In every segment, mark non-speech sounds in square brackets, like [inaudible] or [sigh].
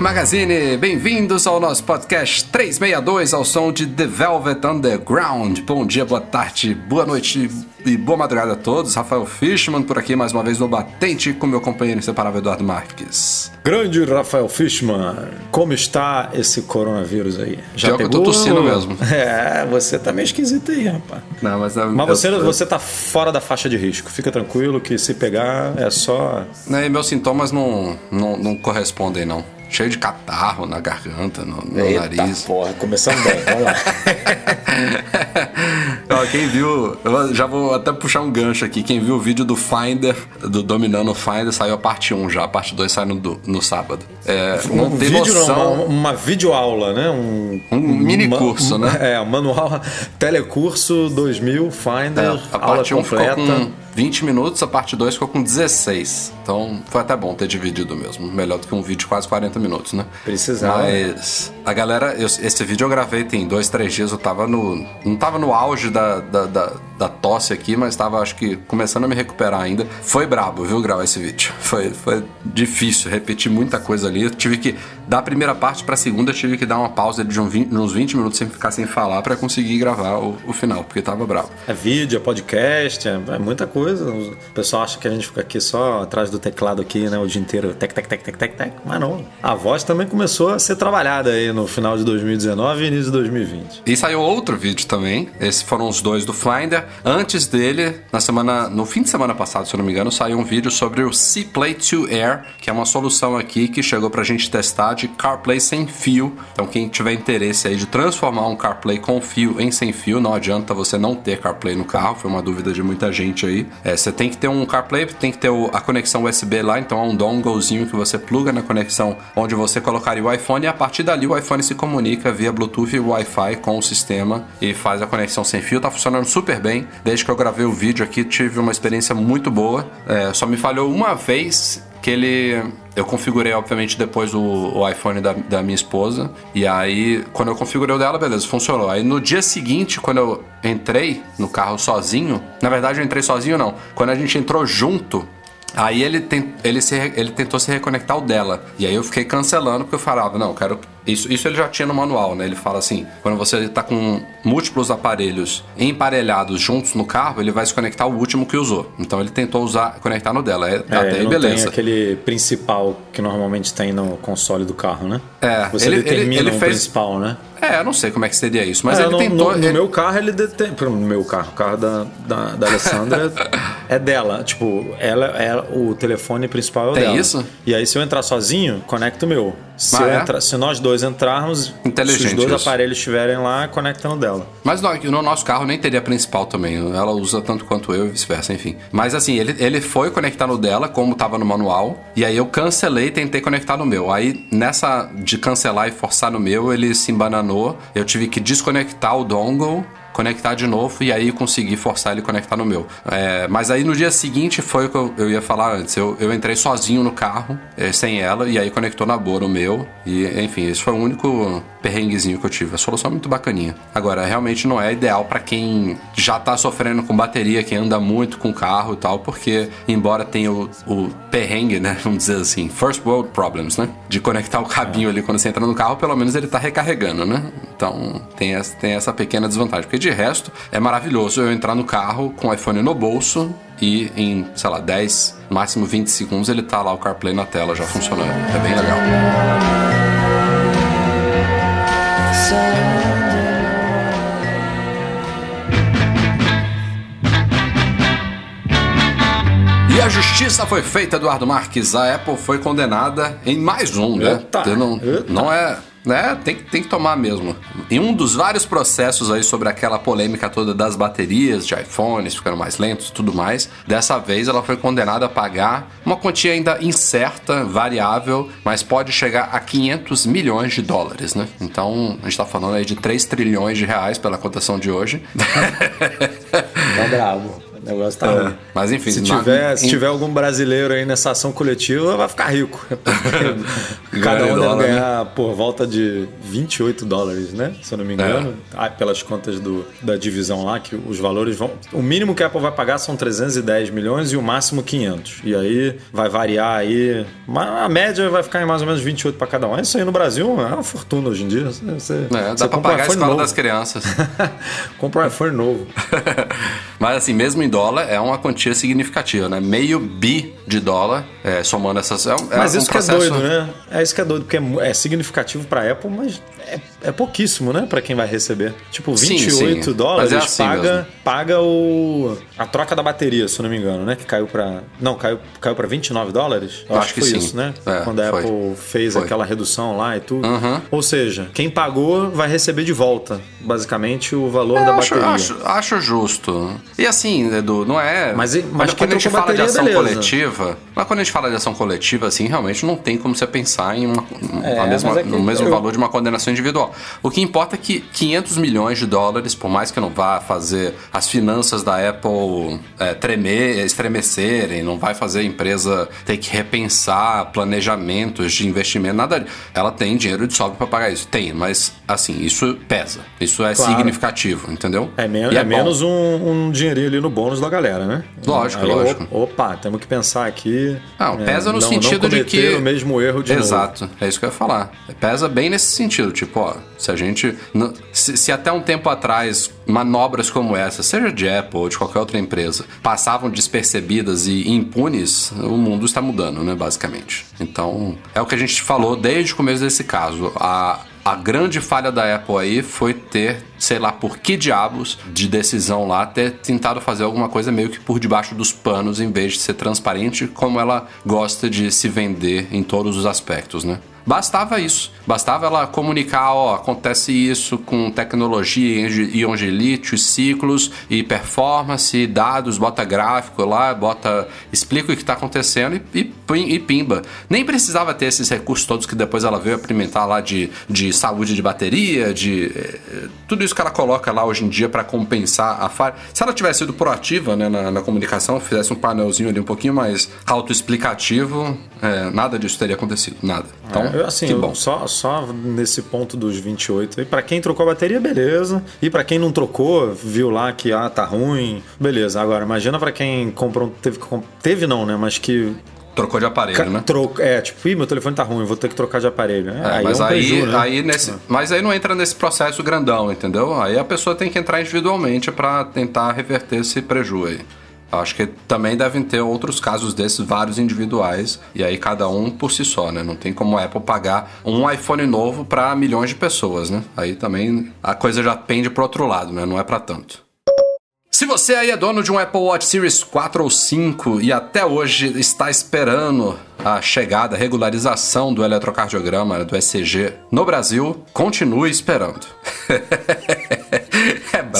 Magazine, bem-vindos ao nosso podcast 362 ao som de The Velvet Underground. Bom dia, boa tarde, boa noite e boa madrugada a todos. Rafael Fishman por aqui mais uma vez no Batente com meu companheiro inseparável Eduardo Marques. Grande Rafael Fishman, como está esse coronavírus aí? Já Pior pegou? que eu tô tossindo mesmo. [laughs] É, você tá meio esquisito aí, rapaz. Não, mas, mas você, eu... você tá fora da faixa de risco. Fica tranquilo que se pegar é só. Meus sintomas não, não, não correspondem, não cheio de catarro na garganta, no, no Eita nariz. porra, começando bem, vamos lá. [laughs] Ó, quem viu, eu já vou até puxar um gancho aqui. Quem viu o vídeo do Finder, do Dominando o Finder, saiu a parte 1 já, a parte 2 sai no, no sábado. É, não um tem vídeo, noção. Não, uma, uma videoaula, né? Um, um mini curso, né? É, um manual [laughs] Telecurso 2000 Finder, é, a parte aula 1 completa. 20 minutos, a parte 2 ficou com 16. Então foi até bom ter dividido mesmo. Melhor do que um vídeo de quase 40 minutos, né? Precisava. Mas a galera, eu, esse vídeo eu gravei tem dois, três dias. Eu tava no. Não tava no auge da, da, da, da tosse aqui, mas tava acho que começando a me recuperar ainda. Foi brabo, viu, gravar esse vídeo. Foi, foi difícil, repeti muita coisa ali. Eu tive que, da primeira parte pra segunda, tive que dar uma pausa de uns 20, uns 20 minutos sem ficar sem falar para conseguir gravar o, o, final, porque tava brabo. É vídeo, é podcast, é, é muita coisa coisa. O pessoal acha que a gente fica aqui só atrás do teclado aqui, né, o dia inteiro, tec, tec, tec, tec, tec, tec. Mas não. A voz também começou a ser trabalhada aí no final de 2019 e início de 2020. E saiu outro vídeo também. Esses foram os dois do Finder. Antes dele, na semana, no fim de semana passado, se eu não me engano, saiu um vídeo sobre o C Play 2 Air, que é uma solução aqui que chegou pra gente testar de CarPlay sem fio. Então, quem tiver interesse aí de transformar um CarPlay com fio em sem fio, não adianta você não ter CarPlay no carro. Foi uma dúvida de muita gente aí. É, você tem que ter um CarPlay, tem que ter a conexão USB lá, então é um donglezinho que você pluga na conexão onde você colocaria o iPhone e a partir dali o iPhone se comunica via Bluetooth e Wi-Fi com o sistema e faz a conexão sem fio. Tá funcionando super bem. Desde que eu gravei o vídeo aqui, tive uma experiência muito boa. É, só me falhou uma vez que ele. Eu configurei, obviamente, depois o, o iPhone da, da, minha esposa. E aí, quando eu configurei o dela, beleza, funcionou. Aí no dia seguinte, quando eu entrei no carro sozinho, na verdade eu entrei sozinho não. Quando a gente entrou junto, Aí ele, tem, ele, se, ele tentou se reconectar o dela. E aí eu fiquei cancelando porque eu falava, não, eu quero isso, isso ele já tinha no manual, né? Ele fala assim: quando você está com múltiplos aparelhos emparelhados juntos no carro, ele vai se conectar ao último que usou. Então ele tentou usar, conectar no dela. É, é até aí, beleza. Tem aquele principal que normalmente tem no console do carro, né? É, você ele, determina ele, ele um fez... principal, né? É, eu não sei como é que seria isso, mas é, ele no, tentou. No, no ele... meu carro, ele detém. No meu carro, o carro da, da, da Alessandra [laughs] é dela. Tipo, ela, ela, o telefone principal é o Tem dela. isso? E aí, se eu entrar sozinho, conecta o meu. Se, ah, é? entrar, se nós dois entrarmos, se os dois isso. aparelhos estiverem lá, conectando dela. Mas no, no, nosso carro nem teria principal também. Ela usa tanto quanto eu e vice-versa, enfim. Mas assim, ele, ele foi conectar no dela, como estava no manual, e aí eu cancelei e tentei conectar no meu. Aí nessa de cancelar e forçar no meu, ele se embananou. Eu tive que desconectar o dongle conectar de novo e aí conseguir forçar ele conectar no meu. É, mas aí no dia seguinte foi o que eu, eu ia falar antes. Eu, eu entrei sozinho no carro, é, sem ela, e aí conectou na boa no meu. E enfim, esse foi o único perrenguezinho que eu tive. A solução é muito bacaninha. Agora, realmente não é ideal para quem já tá sofrendo com bateria, quem anda muito com carro e tal, porque embora tenha o, o perrengue, né? Vamos dizer assim, first world problems, né? De conectar o cabinho ali quando você entra no carro, pelo menos ele tá recarregando, né? Então tem essa, tem essa pequena desvantagem. Porque de resto, é maravilhoso eu entrar no carro com o iPhone no bolso e em, sei lá, 10, máximo 20 segundos ele tá lá o CarPlay na tela já funcionando. É bem legal. Justiça foi feita, Eduardo Marques. A Apple foi condenada em mais um, né? Eita, não, eita. não é né? Tem, tem que tomar mesmo. Em um dos vários processos aí sobre aquela polêmica toda das baterias de iPhones ficando mais lentos e tudo mais, dessa vez ela foi condenada a pagar uma quantia ainda incerta, variável, mas pode chegar a 500 milhões de dólares, né? Então, a gente tá falando aí de 3 trilhões de reais pela cotação de hoje. [laughs] Tá bravo. O negócio tá é, Mas enfim, se tiver, se tiver algum brasileiro aí nessa ação coletiva, vai ficar rico. [laughs] Cada um deve ganhar né? por volta de 28 dólares, né? Se eu não me engano. É. pelas contas do, da divisão lá, que os valores vão. O mínimo que a Apple vai pagar são 310 milhões e o máximo 500. E aí vai variar aí. A média vai ficar em mais ou menos 28 para cada um. Isso aí no Brasil é uma fortuna hoje em dia. Você, é, dá pra pagar a escola novo. das crianças. [laughs] compra um iPhone novo. [laughs] Mas assim, mesmo em dólar é uma quantia significativa, né? Meio bi de dólar, é, somando essas. É, é mas um isso processo... que é doido, né? É isso que é doido, porque é, é significativo para Apple, mas é, é pouquíssimo, né? Para quem vai receber. Tipo, 28 sim, sim. dólares é assim paga, paga o a troca da bateria, se eu não me engano, né? Que caiu para Não, caiu, caiu para 29 dólares? Eu acho, acho que, foi sim. isso, né? É, Quando a foi. Apple fez foi. aquela redução lá e tudo. Uhum. Ou seja, quem pagou vai receber de volta, basicamente, o valor da acho, bateria. Acho, acho justo. E assim, Edu, não é. Mas, mas quando a gente fala de ação beleza. coletiva, mas quando a gente fala de ação coletiva, assim, realmente não tem como você pensar em uma, é, mesma, é no mesmo eu... valor de uma condenação individual. O que importa é que 500 milhões de dólares, por mais que não vá fazer as finanças da Apple é, tremer, estremecerem, não vai fazer a empresa ter que repensar planejamentos de investimento, nada. Ela tem dinheiro de sobra para pagar isso. Tem, mas assim, isso pesa. Isso é claro. significativo, entendeu? É, men é, é menos um, um dinheirinho ali no bônus da galera, né? Lógico, Aí, lógico. Opa, temos que pensar aqui. Não, é, pesa no não, sentido não de que. o mesmo erro de Exato, novo. é isso que eu ia falar. Pesa bem nesse sentido. Tipo, ó, se a gente. Se, se até um tempo atrás manobras como essa, seja de Apple ou de qualquer outra empresa, passavam despercebidas e impunes, o mundo está mudando, né, basicamente. Então, é o que a gente falou desde o começo desse caso. A, a grande falha da Apple aí foi ter, sei lá por que diabos de decisão lá, ter tentado fazer alguma coisa meio que por debaixo dos panos, em vez de ser transparente, como ela gosta de se vender em todos os aspectos, né? Bastava isso. Bastava ela comunicar, ó, acontece isso com tecnologia, íon de lítio, ciclos e performance, dados, bota gráfico lá, bota explica o que está acontecendo e, e, e, pimba. Nem precisava ter esses recursos todos que depois ela veio implementar lá de, de saúde de bateria, de eh, tudo isso que ela coloca lá hoje em dia para compensar a falha. Se ela tivesse sido proativa né, na, na, comunicação, fizesse um painelzinho ali um pouquinho mais autoexplicativo, é, nada disso teria acontecido, nada. Então, é, assim, que bom. Só, só nesse ponto dos 28 aí, para quem trocou a bateria, beleza. E para quem não trocou, viu lá que ah, tá ruim, beleza. Agora, imagina para quem comprou, teve, teve não, né, mas que Trocou de aparelho, né? Troca, é, tipo, Ih, meu telefone tá ruim, vou ter que trocar de aparelho. É, aí mas, é um aí, preju, né? aí nesse, mas aí não entra nesse processo grandão, entendeu? Aí a pessoa tem que entrar individualmente para tentar reverter esse prejuízo aí. Acho que também devem ter outros casos desses, vários individuais, e aí cada um por si só, né? Não tem como a Apple pagar um iPhone novo para milhões de pessoas, né? Aí também a coisa já pende pro outro lado, né? Não é para tanto. Se você aí é dono de um Apple Watch Series 4 ou 5 e até hoje está esperando a chegada, a regularização do eletrocardiograma do ECG no Brasil, continue esperando. [laughs]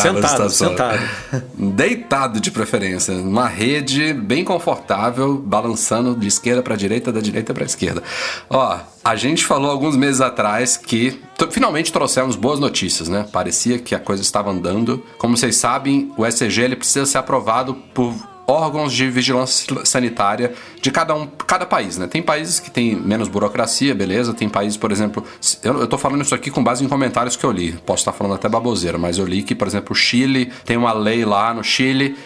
sentado, sentado. [laughs] Deitado de preferência, uma rede bem confortável, balançando de esquerda para direita, da direita para esquerda. Ó, a gente falou alguns meses atrás que finalmente trouxemos boas notícias, né? Parecia que a coisa estava andando. Como vocês sabem, o ECG ele precisa ser aprovado por órgãos de vigilância sanitária de cada um, cada país, né? Tem países que tem menos burocracia, beleza? Tem países, por exemplo, eu, eu tô falando isso aqui com base em comentários que eu li. Posso estar falando até baboseira, mas eu li que, por exemplo, o Chile tem uma lei lá no Chile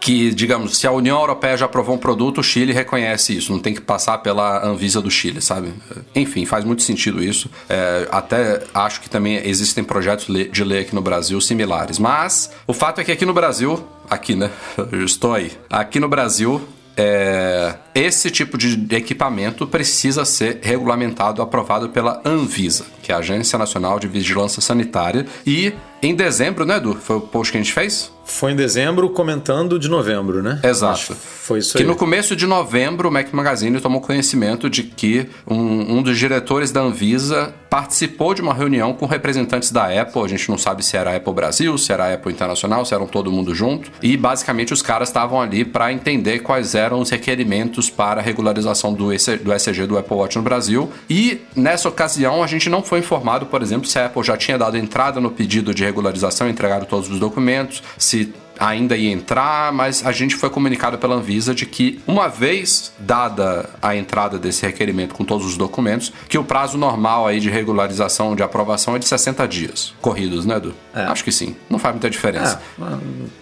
que, digamos, se a União Europeia já aprovou um produto, o Chile reconhece isso, não tem que passar pela Anvisa do Chile, sabe? Enfim, faz muito sentido isso. É, até acho que também existem projetos de lei aqui no Brasil similares. Mas o fato é que aqui no Brasil, aqui, né? Eu estou aí. Aqui no Brasil, é, esse tipo de equipamento precisa ser regulamentado, aprovado pela Anvisa, que é a Agência Nacional de Vigilância Sanitária. E em dezembro, né, Edu? Foi o post que a gente fez? Foi em dezembro comentando de novembro, né? Exato. foi isso que aí. no começo de novembro o Mac Magazine tomou conhecimento de que um, um dos diretores da Anvisa participou de uma reunião com representantes da Apple. A gente não sabe se era a Apple Brasil, se era a Apple Internacional, se eram todo mundo junto. E basicamente os caras estavam ali para entender quais eram os requerimentos para a regularização do, EC, do ECG do Apple Watch no Brasil. E nessa ocasião a gente não foi informado, por exemplo, se a Apple já tinha dado entrada no pedido de regularização, entregado todos os documentos, se ainda ia entrar, mas a gente foi comunicado pela Anvisa de que, uma vez dada a entrada desse requerimento com todos os documentos, que o prazo normal aí de regularização, de aprovação é de 60 dias. Corridos, né, Edu? É. Acho que sim. Não faz muita diferença.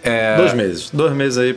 É, Dois meses. Dois meses aí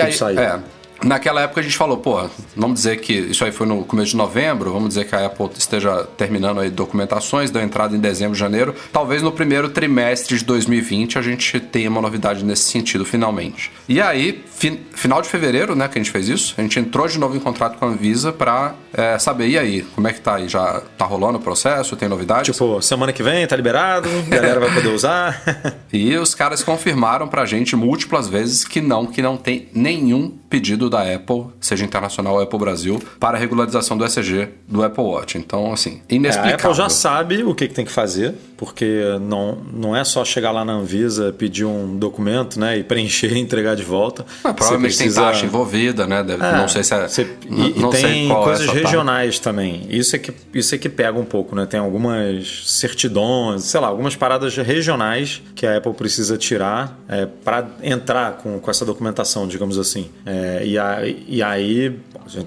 aí, sair. é, Naquela época a gente falou, pô, vamos dizer que isso aí foi no começo de novembro, vamos dizer que a Apple esteja terminando aí documentações, deu entrada em dezembro, janeiro. Talvez no primeiro trimestre de 2020 a gente tenha uma novidade nesse sentido, finalmente. E aí, fin final de fevereiro, né, que a gente fez isso, a gente entrou de novo em contrato com a Anvisa pra é, saber, e aí, como é que tá aí? Já tá rolando o processo? Tem novidades? Tipo, semana que vem tá liberado, a galera vai poder usar. [laughs] E os caras confirmaram pra gente múltiplas vezes que não, que não tem nenhum pedido da Apple, seja internacional ou Apple Brasil, para a regularização do ECG do Apple Watch. Então, assim, É, a inexplicável. Apple já sabe o que, que tem que fazer, porque não, não é só chegar lá na Anvisa, pedir um documento né, e preencher e entregar de volta. Mas provavelmente Você precisa- tem taxa envolvida, né? Deve- É, não sei se é. você- e, não tem é coisas taxa. regionais também. Isso é, que, isso é que pega um pouco, né? Tem algumas certidões, sei lá, algumas paradas regionais que a Apple precisa tirar é, para entrar com, com essa documentação, digamos assim. É, e, a- e aí,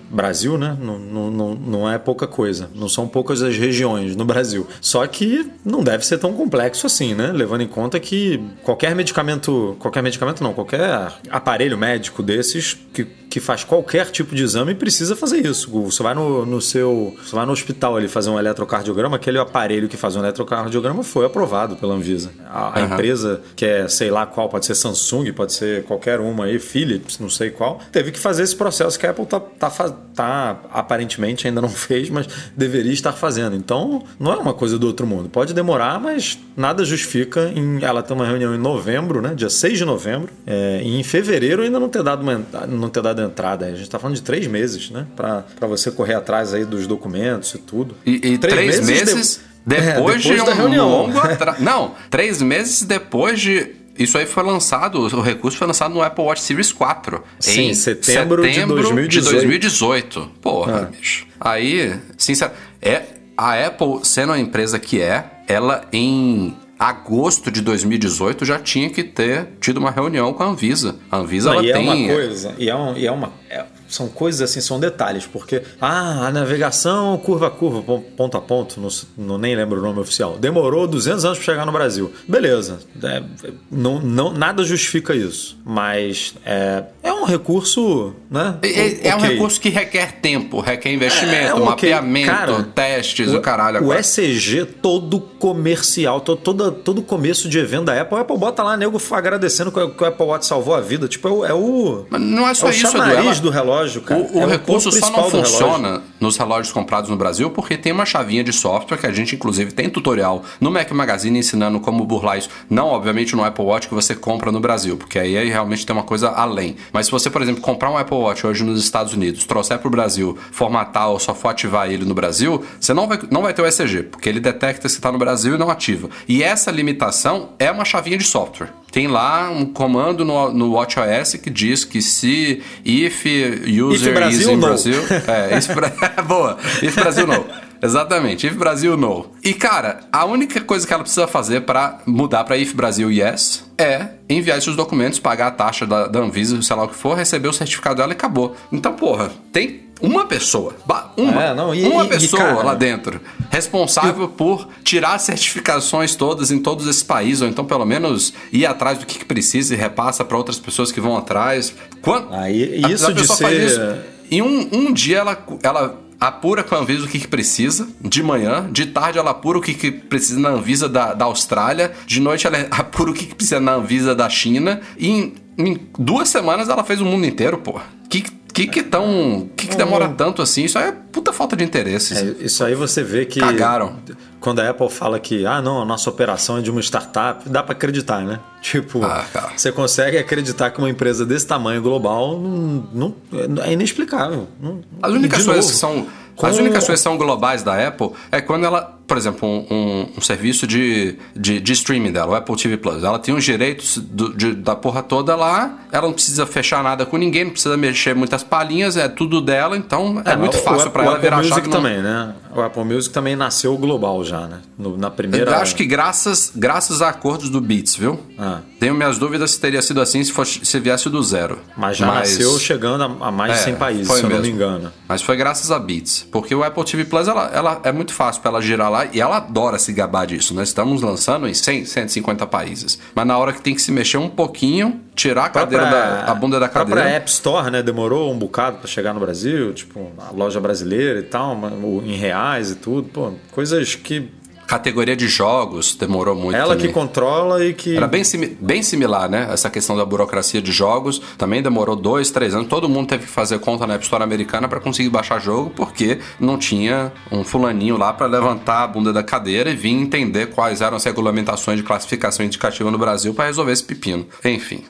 Brasil, né? Não, não, não é pouca coisa. Não são poucas as regiões no Brasil. Só que não deve ser tão complexo assim, né? Levando em conta que qualquer medicamento, qualquer medicamento não, qualquer aparelho médico desses que, que faz qualquer tipo de exame precisa fazer isso. Você vai no, no seu, você vai no hospital ali fazer um eletrocardiograma, aquele aparelho que faz um eletrocardiograma foi aprovado pela Anvisa. A, a empresa que é sei lá qual, pode ser Samsung, pode ser qualquer uma aí, Philips, não sei qual, teve que fazer esse processo que a Apple tá, tá, tá aparentemente ainda não [laughs] fez, mas deveria estar fazendo. Então, não é uma coisa do outro mundo. Pode demorar, mas nada justifica em ela ter uma reunião em novembro, né? Dia 6 de novembro, é, e em fevereiro ainda não ter dado uma, não ter dado entrada. A gente está falando de três meses, né? Para você correr atrás aí dos documentos e tudo. E, e três, meses, de- depois, É, depois de da um reunião. longo atraso. [laughs] Não, três meses depois de. Isso aí foi lançado, o recurso foi lançado no Apple Watch Series 4. Sim, em setembro de 2018. 2018. Porra, É. bicho. Aí, sincero, é, a Apple, sendo a empresa que é, ela em agosto de 2018 já tinha que ter tido uma reunião com a Anvisa. A Anvisa, Não, ela e tem... é uma coisa, e é, um- e é uma. é- são coisas assim, são detalhes, porque ah, a navegação curva a curva, pon- ponto a ponto, não, não- nem lembro o nome oficial. Demorou 200 anos para chegar no Brasil. Beleza, é, não, não, nada justifica isso, mas é, é um recurso, né? É, é um ok. recurso que requer tempo, requer investimento, É, é um mapeamento, Cara, testes, o, caralho. O agora. ECG todo comercial, todo, todo, todo começo de evento da Apple, a Apple bota lá, nego agradecendo que o o Apple Watch salvou a vida. Tipo, é o. É o Mas não é só é o isso, chamariz do relógio, cara. O, o É recurso só não do relógio. funciona nos relógios comprados no Brasil porque tem uma chavinha de software que a gente, inclusive, tem tutorial no Mac Magazine ensinando como burlar isso. Não, obviamente, no Apple Watch que você compra no Brasil, porque aí aí realmente tem uma coisa além. Mas se você, por exemplo, comprar um Apple Watch hoje nos Estados Unidos, trouxer para o Brasil, formatar ou só for ativar ele no Brasil, você não vai, não vai ter o ECG, porque ele detecta se está no Brasil e não ativa. E essa limitação é uma chavinha de software. Tem lá um comando no, no WatchOS que diz que se if user Brasil, is in no. Brasil, [laughs] é, if, [laughs] boa, if Brasil no. Exatamente, if Brasil no. E cara, a única coisa que ela precisa fazer para mudar para if Brasil yes é enviar esses documentos, pagar a taxa da, da Anvisa, sei lá o que for, receber o certificado dela e acabou. Então, porra, tem uma pessoa, uma, É, não, e- uma e- pessoa cara- lá dentro responsável por tirar as certificações todas em todos esses países, ou então pelo menos ir atrás do que, que precisa e repassa para outras pessoas que vão atrás. Quando, Aí, a- isso a de pessoa faz ser- isso, em um, um dia ela, ela apura com a Anvisa o que, que precisa, de manhã, de tarde ela apura o que, que precisa na Anvisa da, da Austrália, de noite ela [laughs] apura o que, que precisa na Anvisa da China, e em, em duas semanas ela fez o mundo inteiro, pô. Que que que tão. que, que demora tanto assim? Isso é puta falta de interesse. É, isso aí você vê que. Cagaram. Quando a Apple fala que, ah, não, a nossa operação é de uma startup, dá para acreditar, né? [laughs] Tipo, Ah, você consegue acreditar que uma empresa desse tamanho global não, não- é inexplicável. Não- As únicas coisas que são. com- As únicas coisas que são globais da Apple é quando ela, por exemplo, um, um- um serviço de, de, de streaming dela, o Apple TV Plus. Ela tem os direitos do- de- da porra toda lá, ela não precisa fechar nada com ninguém, não precisa mexer muitas palhinhas, é tudo dela, então é, É, muito fácil o ela Apple virar Music chave. não- também, né? O Apple Music também nasceu global já, né? No- na primeira. Eu acho que graças, graças a acordos do Beats, viu? Ah. Tenho minhas dúvidas se teria sido assim se, fosse, se viesse do zero. Mas já nasceu chegando a, a mais de É, 100 países, foi se eu não me mesmo. engano. Mas foi graças a Beats. Porque o Apple TV Plus, ela, ela é muito fácil pra ela girar lá e ela adora se gabar disso. Nós estamos lançando em 100, 150 países. Mas na hora que tem que se mexer um pouquinho, tirar a cadeira da a bunda da A própria cadeira. App Store, né? Demorou um bocado pra chegar no Brasil, tipo, a loja brasileira e tal, em reais e tudo. Pô, coisas que Categoria de jogos demorou muito. ela também. que controla e que. Era bem, simi- bem similar, né? Essa questão da burocracia de jogos. Também demorou dois, três anos. Todo mundo teve que fazer conta na App Store americana para conseguir baixar jogo, porque não tinha um fulaninho lá para levantar a bunda da cadeira e vir entender quais eram as regulamentações de classificação indicativa no Brasil para resolver esse pepino. Enfim.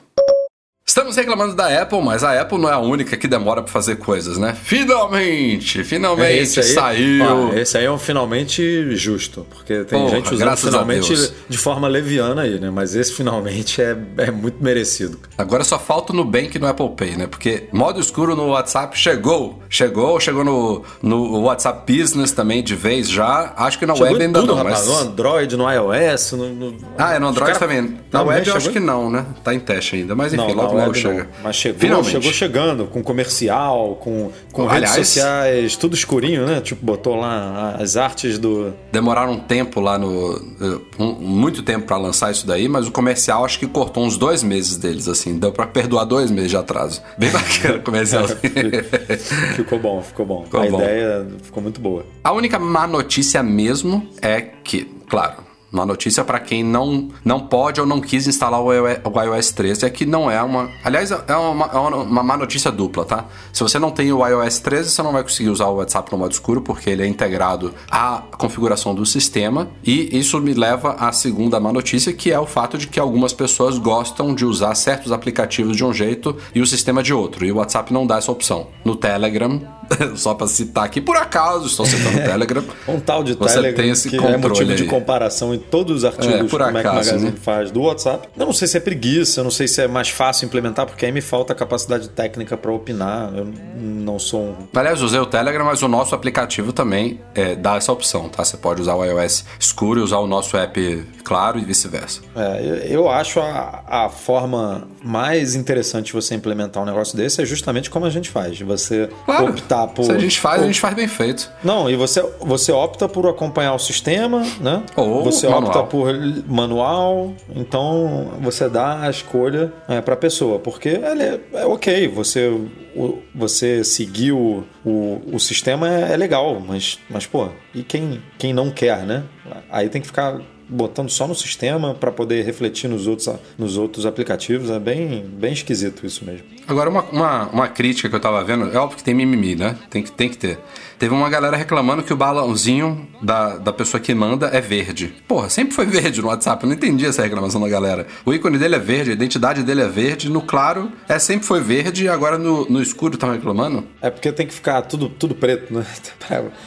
Estamos reclamando da Apple, mas a Apple não é a única que demora para fazer coisas, né? Finalmente! Finalmente esse aí, saiu! ó, esse aí é um finalmente justo, porque tem Porra, gente usando finalmente de forma leviana aí, né? Mas esse finalmente é, é muito merecido. Agora só falta o Nubank no Apple Pay, né? Porque modo escuro no WhatsApp chegou. Chegou, chegou no, no WhatsApp Business também de vez já. Acho que na Chegou web ainda tudo, não, rapaz. mas... No Android, no iOS, no, no- Ah, é no Android cara- também. Na Também web eu acho que não, né? Tá em teste ainda. Mas enfim, Não, logo na logo chega. não. Mas chegou, Finalmente. chegou chegando, com comercial, com, com Aliás- redes sociais, tudo escurinho, né? Tipo, botou lá as artes do. Demoraram um tempo lá no. eh, um- muito tempo pra lançar isso daí, mas o comercial acho que cortou uns dois meses deles, assim. Deu pra perdoar dois meses de atraso. Bem bacana o comercial. [laughs] ficou bom, ficou bom. Ficou a bom. ideia ficou muito boa. A única má notícia mesmo é que, claro, uma notícia para quem não, não pode ou não quis instalar o iOS, o iOS 13 é que não é uma. Aliás, é uma, é uma má notícia dupla, tá? Se você não tem o iOS 13, você não vai conseguir usar o WhatsApp no modo escuro, porque ele é integrado à configuração do sistema. E isso me leva à segunda má notícia, que é o fato de que algumas pessoas gostam de usar certos aplicativos de um jeito e o sistema de outro. E o WhatsApp não dá essa opção. No Telegram, [laughs] só para citar aqui, por acaso estou citando o Telegram. Um tal de Você Telegram tem esse que é controle motivo de aí. comparação em todos os artigos É, por que o Mac Magazine né? faz do WhatsApp. Eu não sei se é preguiça, eu não sei se é mais fácil implementar, porque aí me falta capacidade técnica para opinar. Eu não sou um Aliás, usei o Telegram, mas o nosso aplicativo também é, dá essa opção, tá? Você pode usar o iOS escuro e usar o nosso app claro e vice-versa. É, eu- acho a, a forma mais interessante de você implementar um negócio desse é justamente como a gente faz. de Você Claro, optar por. se a gente faz, a por- gente faz bem feito. Não, e você, você opta por acompanhar o sistema, né? Ou você manual. opta por manual, então você dá a escolha para a pessoa, porque ela é, é ok, você, o- você seguir o, o, o sistema é, é legal, mas, mas pô, e quem, quem não quer, né? Aí tem que ficar botando só no sistema para poder refletir nos outros, nos outros aplicativos, é bem, bem esquisito isso mesmo. Agora, uma, uma, uma crítica que eu tava vendo, é óbvio que tem mimimi, né? Tem que, tem que ter. Teve uma galera reclamando que o balãozinho da, da pessoa que manda é verde. Porra, sempre foi [laughs] verde no WhatsApp, eu não entendi essa reclamação da galera. O ícone dele é verde, a identidade dele é verde, no claro é sempre foi verde e agora no, no escuro estão reclamando? É porque tem que ficar tudo, tudo preto, né?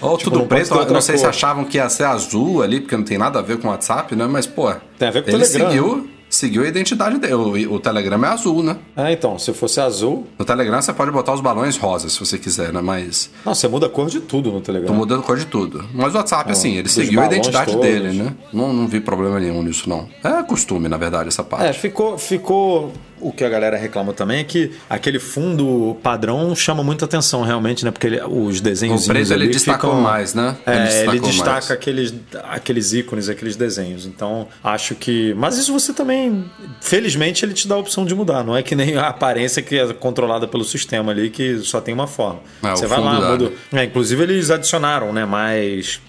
Ou [laughs] tipo, tudo não pode preto, não sei se cor. achavam que ia ser azul ali, porque não tem nada a ver com o WhatsApp, né? Mas, pô, Tem a ver com o ele Telegram, seguiu, seguiu a identidade dele. O, o Telegram é azul, né? Ah, então, se fosse azul. No Telegram você pode botar os balões rosas se você quiser, né? Mas Não, você muda a cor de tudo no Telegram. tô mudando cor de tudo. Mas o WhatsApp, assim, ele seguiu a identidade todos. dele, né? Não, não vi problema nenhum nisso, não. É costume, na verdade, essa parte. É, ficou, ficou. O que a galera reclama também é que aquele fundo padrão chama muita atenção, realmente, né? Porque ele- os desenhos. O preto, ele destacou mais, né? É, ele, destaca mais. aqueles, aqueles ícones, aqueles desenhos. Então, acho que. Mas isso você também. Felizmente, ele te dá a opção de mudar. Não é que nem a aparência que é controlada pelo sistema ali, que só tem uma forma. É, você vai lá, muda. É, inclusive, eles adicionaram, né? Mais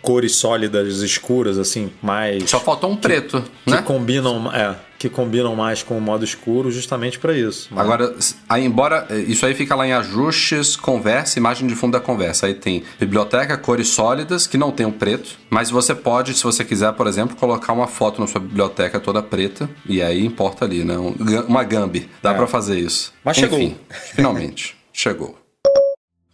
cores sólidas, escuras, assim, mais Só faltou um preto, que né? combinam, é, que combinam mais com o modo escuro justamente para isso. Né? Agora, aí, embora eh, isso aí fica lá em ajustes, conversa, imagem de fundo da conversa. Aí tem biblioteca, cores sólidas, que não tem o preto, mas você pode, se você quiser, por exemplo, colocar uma foto na sua biblioteca toda preta, e aí importa ali, né? Uma Gambi. Dá é. para fazer isso. Mas Enfim, [laughs] chegou. finalmente, chegou.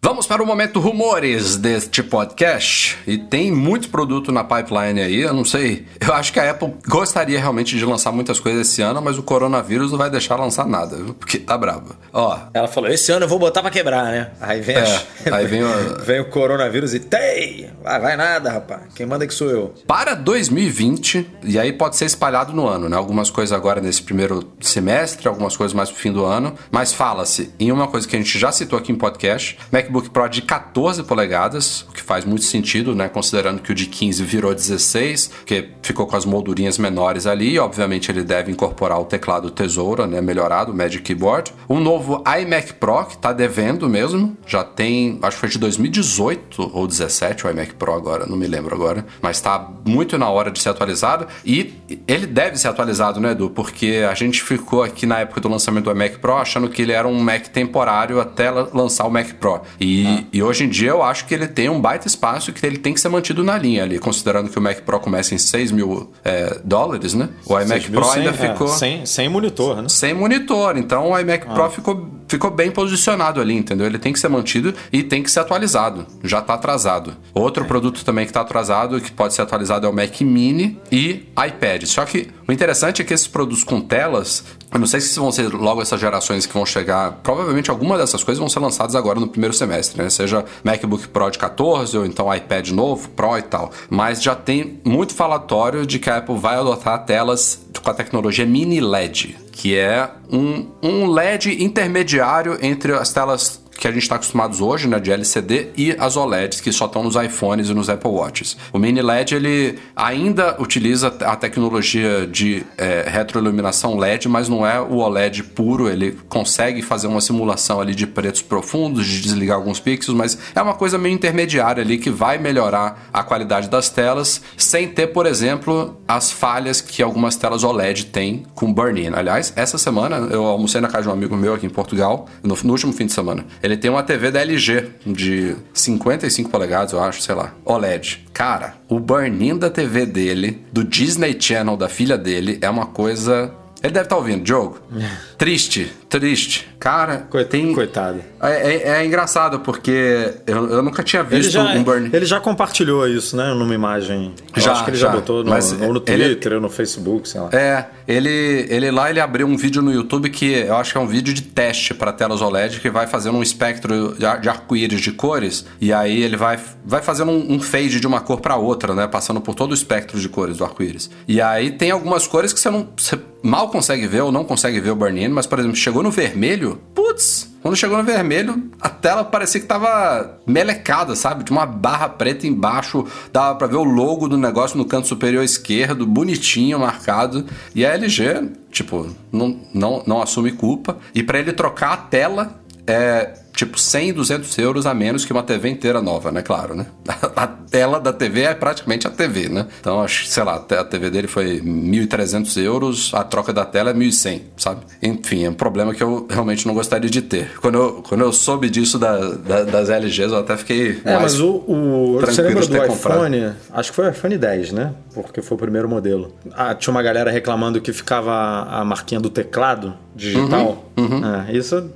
Vamos para o momento rumores deste podcast. E tem muito produto na pipeline aí, eu não sei. Eu acho que a Apple gostaria realmente de lançar muitas coisas esse ano, mas o coronavírus não vai deixar lançar nada, porque tá bravo. Ó. Ela falou: esse ano eu vou botar para quebrar, né? Aí vem, é, a... aí vem, o... [laughs] vem o coronavírus e tem! Vai, vai nada, rapaz. Quem manda que sou eu. Para 2020, e aí pode ser espalhado no ano, né? Algumas coisas agora nesse primeiro semestre, algumas coisas mais pro fim do ano, mas fala-se em uma coisa que a gente já citou aqui em podcast, Mac MacBook Pro de 14 polegadas, o que faz muito sentido, né? Considerando que o de 15 virou 16, porque ficou com as moldurinhas menores ali. Obviamente, ele deve incorporar o teclado Tesoura, né? Melhorado, o Magic Keyboard. Um novo iMac Pro, que tá devendo mesmo. Já tem, acho que foi de 2018 ou 17 o iMac Pro agora, não me lembro agora. Mas tá muito na hora de ser atualizado. E ele deve ser atualizado, né, Edu? Porque a gente ficou aqui na época do lançamento do iMac Pro achando que ele era um Mac temporário até lançar o Mac Pro. E, ah. e hoje em dia eu acho que ele tem um baita espaço que ele tem que ser mantido na linha ali, considerando que o Mac Pro começa em 6 mil é, dólares, né? O iMac Pro ainda é, ficou. Sem, sem monitor, né? Sem monitor. Então o iMac ah. Pro ficou, ficou bem posicionado ali, entendeu? Ele tem que ser mantido e tem que ser atualizado. Já está atrasado. Outro é. produto também que está atrasado, que pode ser atualizado, é o Mac Mini e iPad. Só que o interessante é que esses produtos com telas, eu não sei se vão ser logo essas gerações que vão chegar. Provavelmente alguma dessas coisas vão ser lançadas agora no primeiro semestre, né? Seja MacBook Pro de 14 ou então iPad novo, Pro e tal. Mas já tem muito falatório de que a Apple vai adotar telas com a tecnologia mini LED, que é um, um LED intermediário entre as telas que a gente está acostumados hoje, né, de LCD e as OLEDs que só estão nos iPhones e nos Apple Watches. O Mini LED ele ainda utiliza a tecnologia de é, retroiluminação LED, mas não é o OLED puro. Ele consegue fazer uma simulação ali de pretos profundos, de desligar alguns pixels, mas é uma coisa meio intermediária ali que vai melhorar a qualidade das telas sem ter, por exemplo, as falhas que algumas telas OLED têm com burn-in. Aliás, essa semana eu almocei na casa de um amigo meu aqui em Portugal, no, no último fim de semana. Ele tem uma TV da LG de 55 polegadas, eu acho, sei lá, OLED. Cara, o burn-in da TV dele, do Disney Channel da filha dele, é uma coisa ele deve estar tá ouvindo, Diogo. [laughs] Triste, triste. Cara, Coit tem. Coitado. É, é, é, engraçado, porque eu, eu nunca tinha visto já, um burn. Ele já compartilhou isso, né? Numa imagem. Eu já, acho que ele já, já botou no, Mas ou no Twitter, ele, ou no Facebook, sei lá. É, ele, ele lá ele abriu um vídeo no YouTube que eu acho que é um vídeo de teste para telas OLED que vai fazendo um espectro de, de arco-íris de cores. E aí ele vai, vai fazendo um, um fade de uma cor para outra, né? Passando por todo o espectro de cores do arco-íris. E aí tem algumas cores que você não. Você mal consegue ver ou não consegue ver o burn-in, mas, por exemplo, chegou no vermelho, putz, quando chegou no vermelho, a tela parecia que tava melecada, sabe? Tinha uma barra preta embaixo, dava para ver o logo do negócio no canto superior esquerdo, bonitinho, marcado. E a LG, tipo, não, não, não assume culpa. E para ele trocar a tela, é, tipo 100, 200 euros a menos que uma TV inteira nova, né? Claro, né? [laughs] A tela da TV é praticamente a TV, né? Então, acho, sei lá, a TV dele foi 1.300 euros, a troca da tela é 1.100, sabe? Enfim, é um problema que eu realmente não gostaria de ter. Quando eu, quando eu soube disso da, da, das LGs, eu até fiquei. É, mas o. o você lembra do iPhone? Comprado. Acho que foi o iPhone 10, né? Porque foi o primeiro modelo. Ah, tinha uma galera reclamando que ficava a marquinha do teclado digital. Uhum, uhum. É, isso,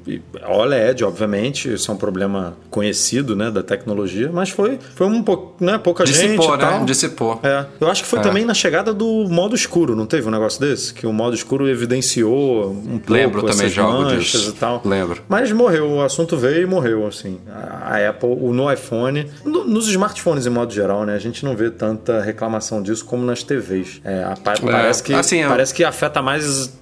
OLED, obviamente, isso é um problema conhecido, né, da tecnologia, mas foi, foi um pouco, né, pouca Dissipou, gente. Né? Dissipou, É. Eu acho que foi é. também na chegada do modo escuro, não teve um negócio desse? Que o modo escuro evidenciou um pouco Lembro também de algo disso. e tal. Lembro. Mas morreu, o assunto veio e morreu, assim. A Apple, no iPhone, no, nos smartphones em modo geral, né, a gente não vê tanta reclamação disso como nas TVs. É, a, é, parece, que, assim, parece que afeta mais,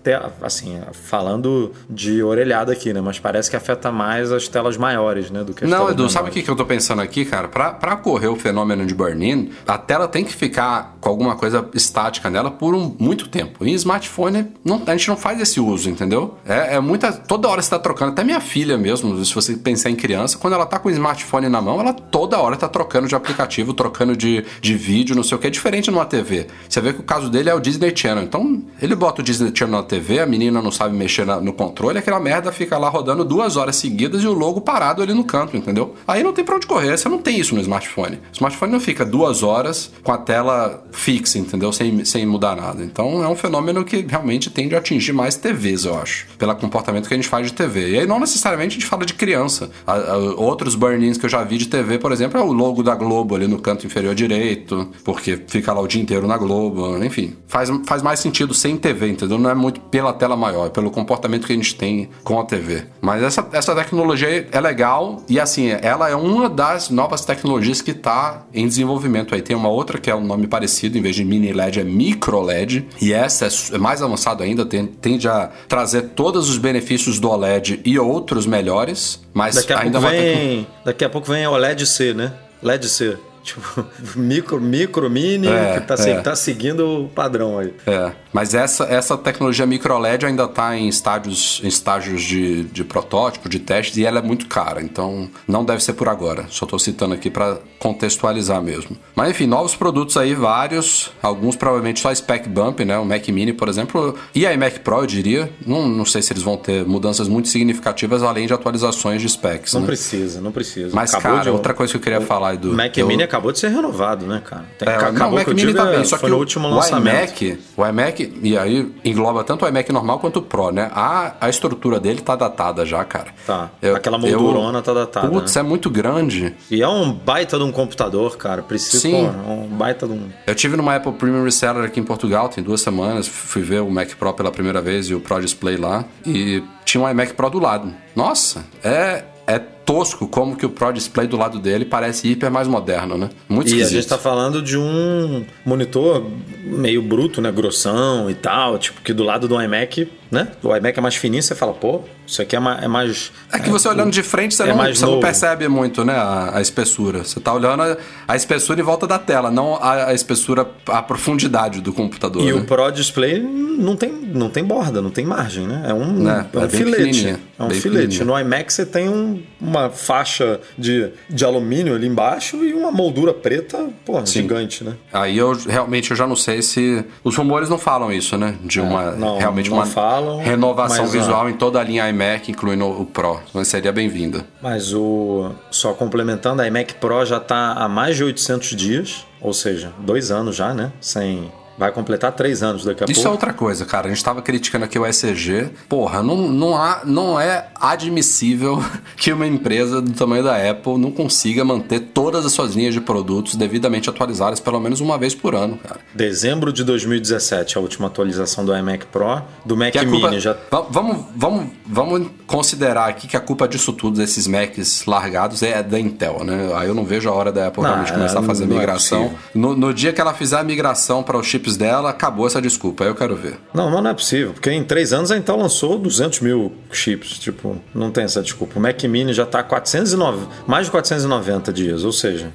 assim, falando falando de orelhada aqui, né? Mas parece que afeta mais as telas maiores, né? Do que Não, Edu, sabe o que, que eu tô pensando aqui, cara? Pra, pra ocorrer o fenômeno fenômeno de burn-in, a tela tem que ficar com alguma coisa estática nela por um, muito tempo. Em smartphone, não, a gente não faz esse uso, entendeu? É, é muita. Toda hora você tá trocando, até minha filha mesmo, se você pensar em criança, quando ela tá com o smartphone na mão, ela toda hora tá trocando de aplicativo, trocando de, de vídeo, não sei o que. É diferente numa TV. Você vê que o caso dele é o Disney Channel. Então, ele bota o Disney Channel na TV, a menina não sabe mexer na, no controle, aquela merda fica lá rodando duas horas seguidas e o logo parado ali no canto, entendeu? Aí não tem pra onde correr, você não tem isso no smartphone. O smartphone não fica duas horas com a tela fixa, entendeu? Sem, sem mudar nada. Então é um fenômeno que realmente tende a atingir mais TVs, eu acho. Pelo comportamento que a gente faz de TV. E aí não necessariamente a gente fala de criança. A, a, outros burn-ins que eu já vi de TV, por exemplo, é o logo da Globo ali no canto inferior direito, porque fica lá o dia inteiro na Globo, enfim. Faz, faz mais sentido sem TV, entendeu? Não é muito pela tela maior, é pelo comportamento que a gente tem com a TV. Mas essa, essa tecnologia é legal e assim, ela é uma das novas tecnologias que está em desenvolvimento aí. Tem uma outra que é um nome parecido, em vez de mini LED é micro LED, e essa é mais avançada ainda, tende a trazer todos os benefícios do OLED e outros melhores, mas daqui a ainda pouco vem, Daqui a pouco vem OLED C, né? LED C. Tipo, [laughs] micro, micro, mini, é, que tá, é. tá, seguindo o padrão aí. É, mas essa, essa tecnologia micro LED ainda está em estágios, em estágios de, de protótipo, de testes, e ela é muito cara, então não deve ser por agora. Só estou citando aqui para contextualizar mesmo. Mas enfim, novos produtos aí, vários, alguns provavelmente só spec bump, né? O Mac Mini, por exemplo, e a iMac Pro, eu diria. Não, não sei se eles vão ter mudanças muito significativas além de atualizações de specs. Não né? precisa, não precisa. Mas, Acabou cara, de... outra coisa que eu queria falar do. Mac eu... Mini acabou de ser renovado, né, cara? Tem, é, acabou não, o Mac Mini tá bem, só que o, último lançamento. o iMac, o iMac, e aí engloba tanto o iMac normal quanto o Pro, né? A, a estrutura dele tá datada já, cara. Tá. Eu, Aquela moldurona eu, tá datada. Putz, né? é muito grande. E é um baita de um computador, cara. Precisa. Sim. Pô, um baita de um. Eu tive numa Apple Premium Reseller aqui em Portugal, tem duas semanas. Fui ver o Mac Pro pela primeira vez e o Pro Display lá. E tinha um iMac Pro do lado. Nossa, é é tosco como que o Pro Display do lado dele parece hiper mais moderno, né? Muito E esquisito. a gente tá falando de um monitor meio bruto, né? Grossão e tal, tipo, que do lado do iMac, né? O iMac é mais fininho, você fala, pô, isso aqui é mais. É, mais, é que você é, olhando de frente, você, é não, você não, percebe muito, né? A, a, espessura. Você tá olhando a, a, espessura em volta da tela, não a, a espessura, a profundidade do computador. E né? o Pro Display não tem, não tem borda, não tem margem, né? É um, é, é um filete. É um filete. No iMac você tem um, uma faixa de, de alumínio ali embaixo e uma moldura preta, pô, gigante, né? Aí eu realmente eu já não sei se. Os rumores não falam isso, né? De é, uma. Não, realmente não uma falam, renovação visual em toda a linha iMac iMac, incluindo o Pro. Mas seria bem-vinda. Mas o. Só complementando, a iMac Pro já está há mais de 800 dias, ou seja, dois anos já, né? Sem Vai completar três anos daqui a Isso pouco. Isso é outra coisa, cara. A gente estava criticando aqui o ECG. Porra, não, não, há, não é admissível [laughs] que uma empresa do tamanho da Apple não consiga manter todas as suas linhas de produtos devidamente atualizadas pelo menos uma vez por ano, cara. Dezembro de 2017, a última atualização do iMac Pro. Do Mac Mini culpa... já. Vamos, vamos, vamos considerar aqui que a culpa disso tudo, desses Macs largados, é da Intel, né? Aí eu não vejo a hora da Apple não, realmente começar a fazer a é migração. É no, no dia que ela fizer a migração para os chips dela, acabou essa desculpa. Eu quero ver. Não, não é possível, porque em três anos a Intel lançou 200 mil chips. Tipo, não tem essa desculpa. O Mac Mini já está 409, mais de 490 dias, ou seja,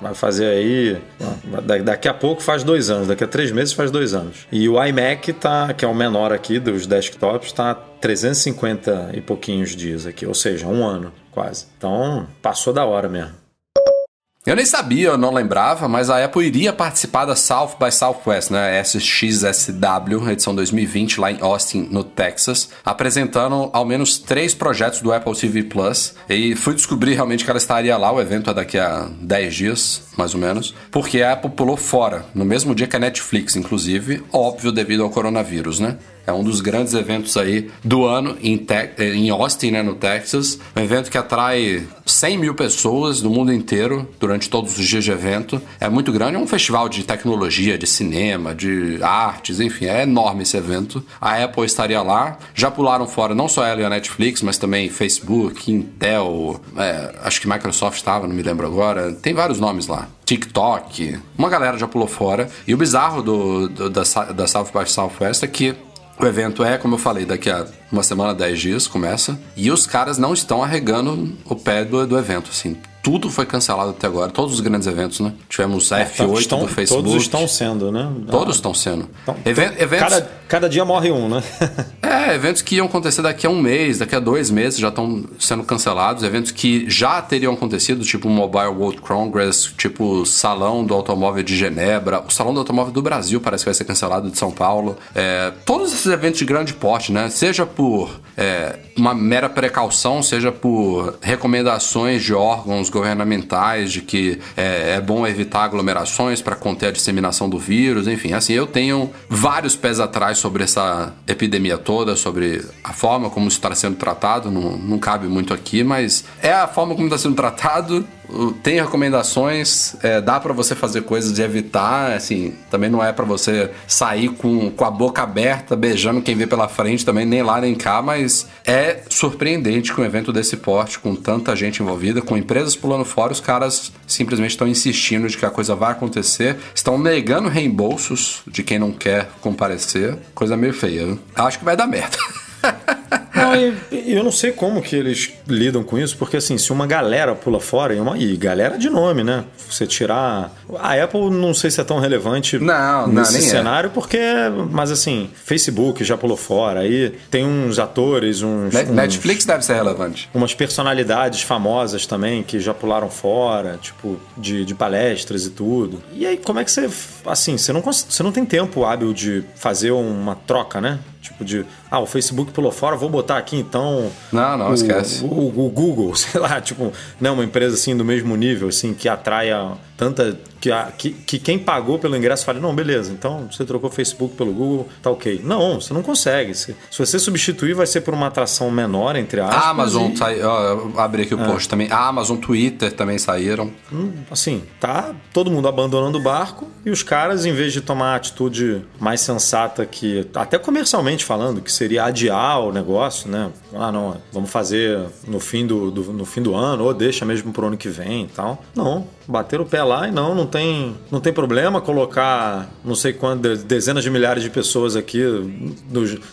vai fazer aí. Daqui a pouco faz dois anos, daqui a três meses faz dois anos. E o iMac, tá, que é o menor aqui dos desktops, está 350 e pouquinhos dias aqui, ou seja, um ano quase. Então, passou da hora mesmo. Eu nem sabia, eu não lembrava, mas a Apple iria participar da South by Southwest, né? SXSW, edição 2020, lá em Austin, no Texas, apresentando ao menos três projetos do Apple TV Plus. E fui descobrir realmente que ela estaria lá, o evento é daqui a 10 dias, mais ou menos, porque a Apple pulou fora, no mesmo dia que a Netflix, inclusive, óbvio devido ao coronavírus, né? É um dos grandes eventos aí do ano em, em Austin, né, no Texas. Um evento que atrai 100 mil pessoas do mundo inteiro durante todos os dias de evento. É muito grande, é um festival de tecnologia, de cinema, de artes, enfim, é enorme esse evento. A Apple estaria lá. Já pularam fora não só ela e a Netflix, mas também Facebook, Intel, é, acho que Microsoft estava, não me lembro agora. Tem vários nomes lá. TikTok, uma galera já pulou fora. E o bizarro do, do da, da South by Southwest é que o evento é, como eu falei, daqui a uma semana, dez dias, começa. E os caras não estão arregando o pé do, do evento, assim tudo foi cancelado até agora, todos os grandes eventos, né? Tivemos a F8 estão, do Facebook. Todos estão sendo, né? Todos estão sendo. Então, eventos... Cada, cada dia morre um, né? [laughs] é, eventos que iam acontecer daqui a um mês, daqui a dois meses já estão sendo cancelados. Eventos que já teriam acontecido, tipo o Mobile World Congress, tipo o Salão do Automóvel de Genebra, o Salão do Automóvel do Brasil parece que vai ser cancelado de São Paulo. É, todos esses eventos de grande porte, né? Seja por é, uma mera precaução, seja por recomendações de órgãos governamentais de que é, é bom evitar aglomerações para conter a disseminação do vírus, enfim, assim, eu tenho vários pés atrás sobre essa epidemia toda, sobre a forma como isso está sendo tratado, não, não cabe muito aqui, mas é a forma como está sendo tratado tem recomendações, é, dá para você fazer coisas de evitar, assim, também não é para você sair com, com a boca aberta, beijando quem vê pela frente, também nem lá nem cá, mas é surpreendente que um evento desse porte, com tanta gente envolvida, com empresas pulando fora, os caras simplesmente estão insistindo de que a coisa vai acontecer, estão negando reembolsos de quem não quer comparecer, coisa meio feia. Né? Acho que vai dar merda. [laughs] E, eu não sei como que eles lidam com isso, porque assim, se uma galera pula fora, e, uma, e galera de nome, né? Você tirar. A Apple não sei se é tão relevante não, nesse não, é. cenário, é. porque. Mas assim, Facebook já pulou fora, aí tem uns atores, uns. Netflix uns, deve ser relevante. Umas personalidades famosas também que já pularam fora, tipo, de, de palestras e tudo. E aí, como é que você. Assim, você não, você não tem tempo hábil de fazer uma troca, né? Tipo de, ah, o Facebook pulou fora, vou botar aqui então. Não, não, o, esquece. O, o, o, Google, [laughs] sei lá, tipo, não, uma empresa assim do mesmo nível, assim, que atraia tanta. Que, a, que, que quem pagou pelo ingresso fale, não, beleza, então você trocou Facebook pelo Google, tá ok. Não, você não consegue. Se, se você substituir, vai ser por uma atração menor, entre aspas. A Amazon, e... sai, ó, abri aqui o é. post também. A Amazon, Twitter também saíram. Hum, assim, tá todo mundo abandonando o barco e os caras, em vez de tomar a atitude mais sensata que, até comercialmente falando, que seria adiar o negócio, né? Ah, não, vamos fazer no fim do, do no fim do ano, ou deixa mesmo pro ano que vem e tal. Não, bater o pé lá e não, não tem, não tem problema colocar não sei quantas, dezenas de milhares de pessoas aqui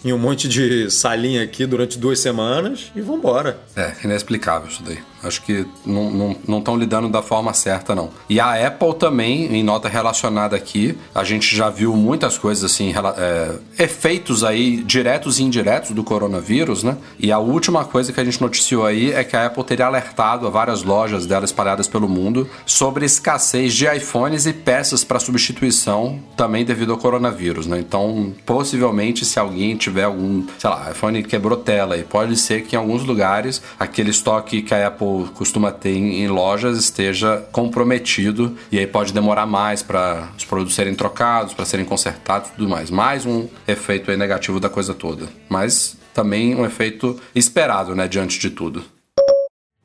em um monte de salinha aqui durante duas semanas e vambora. É, inexplicável isso daí. Acho que não estão lidando da forma certa, não. E a Apple também, em nota relacionada aqui, a gente já viu muitas coisas assim, é, efeitos aí diretos e indiretos do coronavírus, né? E a última coisa que a gente noticiou aí é que a Apple teria alertado a várias lojas dela espalhadas pelo mundo sobre escassez de iPhones e peças para substituição também devido ao coronavírus, né? Então, possivelmente, se alguém tiver algum, sei lá, iPhone quebrou tela e pode ser que em alguns lugares aquele estoque que a Apple costuma ter em, lojas esteja comprometido e aí pode demorar mais para os produtos serem trocados, para serem consertados e tudo mais. Mais um efeito negativo da coisa toda. Mas também um efeito esperado, né, diante de tudo.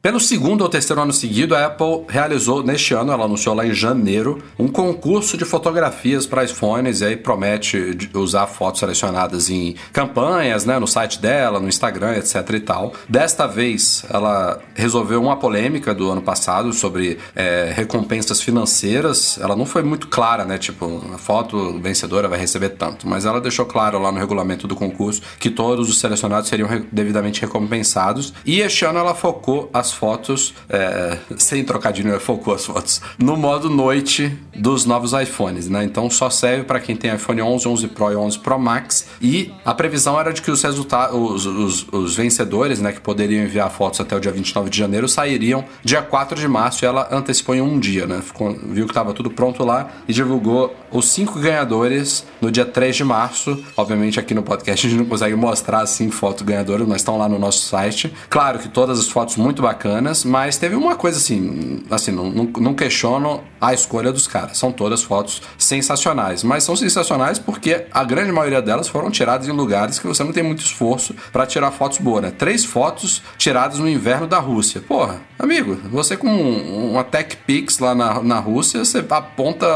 Pelo segundo ou terceiro ano seguido, a Apple realizou neste ano, ela anunciou lá em janeiro, um concurso de fotografias para iPhones e aí promete usar fotos selecionadas em campanhas, né, no site dela, no Instagram, etc e tal. Desta vez, ela resolveu uma polêmica do ano passado sobre é, recompensas financeiras. Ela não foi muito clara, né, tipo, a foto vencedora vai receber tanto, mas ela deixou claro lá no regulamento do concurso que todos os selecionados seriam devidamente recompensados. E este ano ela focou as fotos, é, sem trocadilho, né, focou as fotos, no modo noite dos novos iPhones, né? Então só serve para quem tem iPhone 11, 11 Pro e 11 Pro Max. E a previsão era de que os resultados, os, os, os, vencedores, né, que poderiam enviar fotos até o dia 29 de janeiro, sairiam dia 4 de março e ela antecipou em um dia, né? Ficou, viu que estava tudo pronto lá e divulgou os cinco ganhadores no dia 3 de março. Obviamente aqui no podcast a gente não consegue mostrar assim fotos ganhadoras, mas estão lá no nosso site. Claro que todas as fotos muito bacanas bacanas, mas teve uma coisa assim, assim, não, não, não questiono a escolha dos caras. São todas fotos sensacionais, mas são sensacionais porque a grande maioria delas foram tiradas em lugares que você não tem muito esforço para tirar fotos boas, né? Três fotos tiradas no inverno da Rússia. Porra, amigo, você com uma Tech Pix lá na, na Rússia, você aponta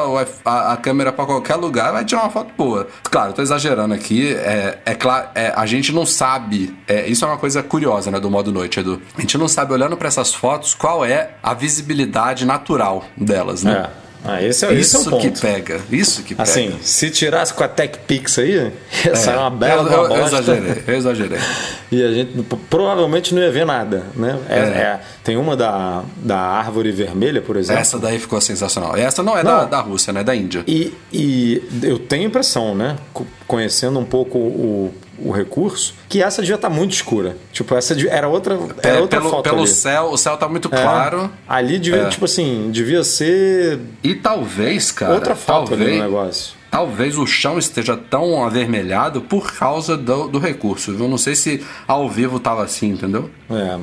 a, a câmera para qualquer lugar e vai tirar uma foto boa. Claro, tô exagerando aqui, é, é claro, é, a gente não sabe, é, isso é uma coisa curiosa, né, do modo noite, Edu. A gente não sabe olhando para essas fotos qual é a visibilidade natural delas, né? É. Ah, esse é, esse é o Isso ponto. que pega. Isso que pega. Assim, se tirasse com a TechPix aí, ia sair uma bela É. eu, eu, uma eu bosta. exagerei, eu exagerei. [laughs] E a gente provavelmente não ia ver nada, né? É- É. é- tem uma da, da árvore vermelha, por exemplo. Essa daí ficou sensacional. Essa não é Da, Não. da Rússia, né? É da Índia. E, e eu tenho impressão, né? co- Conhecendo um pouco o, o recurso, que essa devia estar muito escura. Tipo, essa era outra, era É, outra pelo foto pelo ali. céu, o céu tá muito É. claro. Ali devia, É. tipo assim, devia ser E talvez, cara. outra foto ali talvez, no negócio. Talvez o chão esteja tão avermelhado por causa do, do recurso. Eu não sei se ao vivo tava assim, entendeu? É,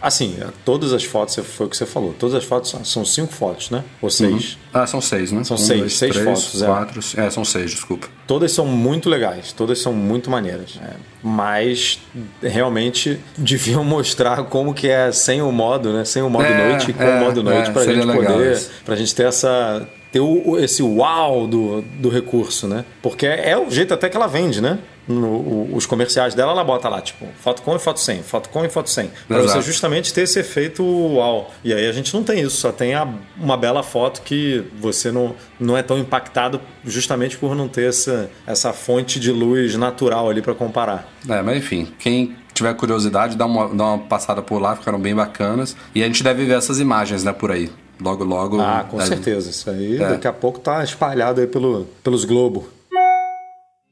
assim, todas as fotos, foi o que você falou, todas as fotos são, são cinco fotos, né? Ou seis. Ah, são seis, né? São seis, seis fotos, é. quatro. É. são seis, desculpa. Todas são muito legais, todas são muito maneiras. é. Mas realmente deviam mostrar como que é sem o modo, né? Sem o modo É, noite e com é, o modo noite é, pra seria gente legal poder. Pra gente ter essa. Ter o, esse uau do, do recurso, né? Porque é o jeito até que ela vende, né? No, os comerciais dela, ela bota lá, tipo, foto com e foto sem, foto com e foto sem. Pra Exato. você justamente ter esse efeito uau. E aí a gente não tem isso, só tem a- uma bela foto que você não, não é tão impactado justamente por não ter essa, essa fonte de luz natural ali pra comparar. É, mas enfim, quem tiver curiosidade, dá uma, dá uma passada por lá, ficaram bem bacanas. E a gente deve ver essas imagens, né, por aí. Logo, logo. Ah, com deve- certeza. Isso aí É. daqui a pouco tá espalhado aí pelo, pelos globos.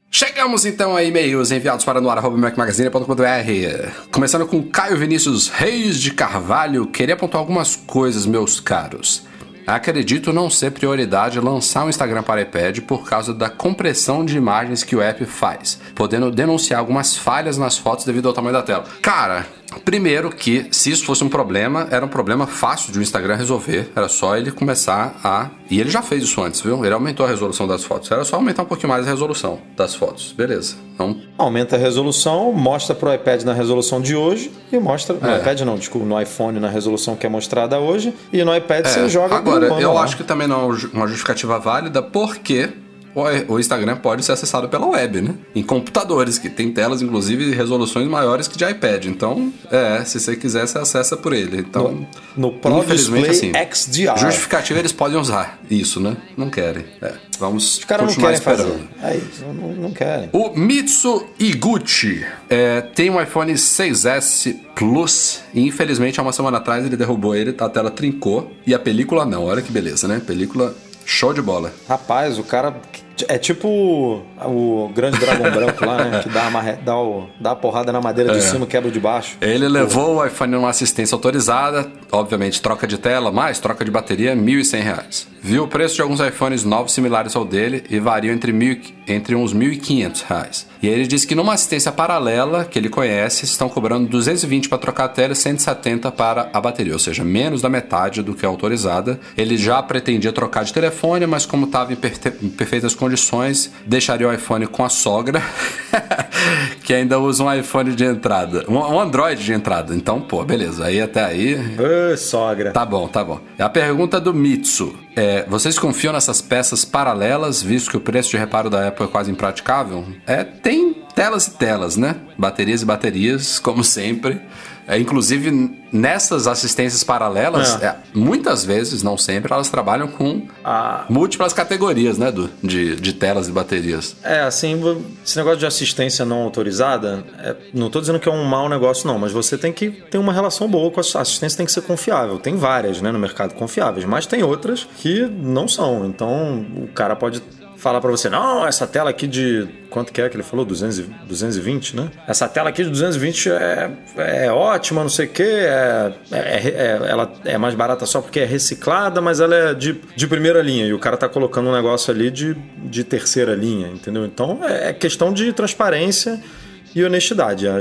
Chegamos então a e-mails enviados para noar.macmagazine.com.br. Começando com Caio Vinícius Reis de Carvalho. Queria apontar algumas coisas, meus caros. Acredito não ser prioridade lançar um Instagram para iPad por causa da compressão de imagens que o app faz, podendo denunciar algumas falhas nas fotos devido ao tamanho da tela. Cara, primeiro que se isso fosse um problema, era um problema fácil de o Instagram resolver, era só ele começar a. E ele já fez isso antes, viu? Ele aumentou a resolução das fotos, era só aumentar um pouquinho mais a resolução das fotos, beleza. Então, Aumenta a resolução, mostra pro iPad na resolução de hoje e mostra. No É. iPad não, desculpa, no iPhone na resolução que é mostrada hoje. E no iPad você joga É, Agora, eu manual. acho que também não é uma justificativa válida, porque o- Instagram pode ser acessado pela web, né? Em computadores, que tem telas, inclusive, resoluções maiores que de iPad. Então, é, se você quiser, você acessa por ele. Então, No Pro infelizmente, assim, XDR. Justificativa eles podem usar isso, né? Não querem. É, vamos Os caras não querem esperando. fazer. É isso, não, não querem. O Mitsu Iguchi é, tem um iPhone 6S Plus e infelizmente há uma semana atrás ele derrubou ele, a tela trincou e a película não. Olha que beleza, né? Película show de bola. Rapaz, o cara. É tipo o, grande dragão branco lá, né? Que dá a, marre- dá, o, dá a porrada na madeira de cima, quebra de baixo. Ele levou o iPhone numa assistência autorizada, obviamente troca de tela, mais troca de bateria, 1.100 reais. Viu o preço de alguns iPhones novos similares ao dele e variam entre, mil, entre uns 1.500 reais. E aí ele disse que numa assistência paralela que ele conhece, estão cobrando 220 para trocar a tela e 170 para a bateria, ou seja, menos da metade do que é autorizada. Ele já pretendia trocar de telefone, mas como estava em, perte- em perfeitas condições, deixaria o iPhone com a sogra, [laughs] que ainda usa um iPhone de entrada, um, Android de entrada. Então, pô, beleza. Aí até aí Ô, sogra. Tá bom, tá bom. A pergunta do Mitsu. É, vocês confiam nessas peças paralelas, visto que o preço de reparo da Apple é quase impraticável? É, tem telas e telas, né? Baterias e baterias, como sempre. É, inclusive, nessas assistências paralelas, É. é, muitas vezes, não sempre, elas trabalham com Ah. múltiplas categorias, né, Du? De, de telas e baterias. É, assim, esse negócio de assistência não autorizada, é, não tô dizendo que é um mau negócio, não, mas você tem que ter uma relação boa com a a assistência, tem que ser confiável. Tem várias, né, no mercado confiáveis, mas tem outras que não são. Então, o cara pode falar pra você, não, essa tela aqui de. Quanto que é que ele falou? 200, e- 220, né? Essa tela aqui de 220 é, é ótima, não sei o quê. É, é- é- ela é mais barata só porque é reciclada, mas ela é de, de primeira linha. E o cara tá colocando um negócio ali de, de terceira linha, entendeu? Então é é questão de transparência e honestidade. É-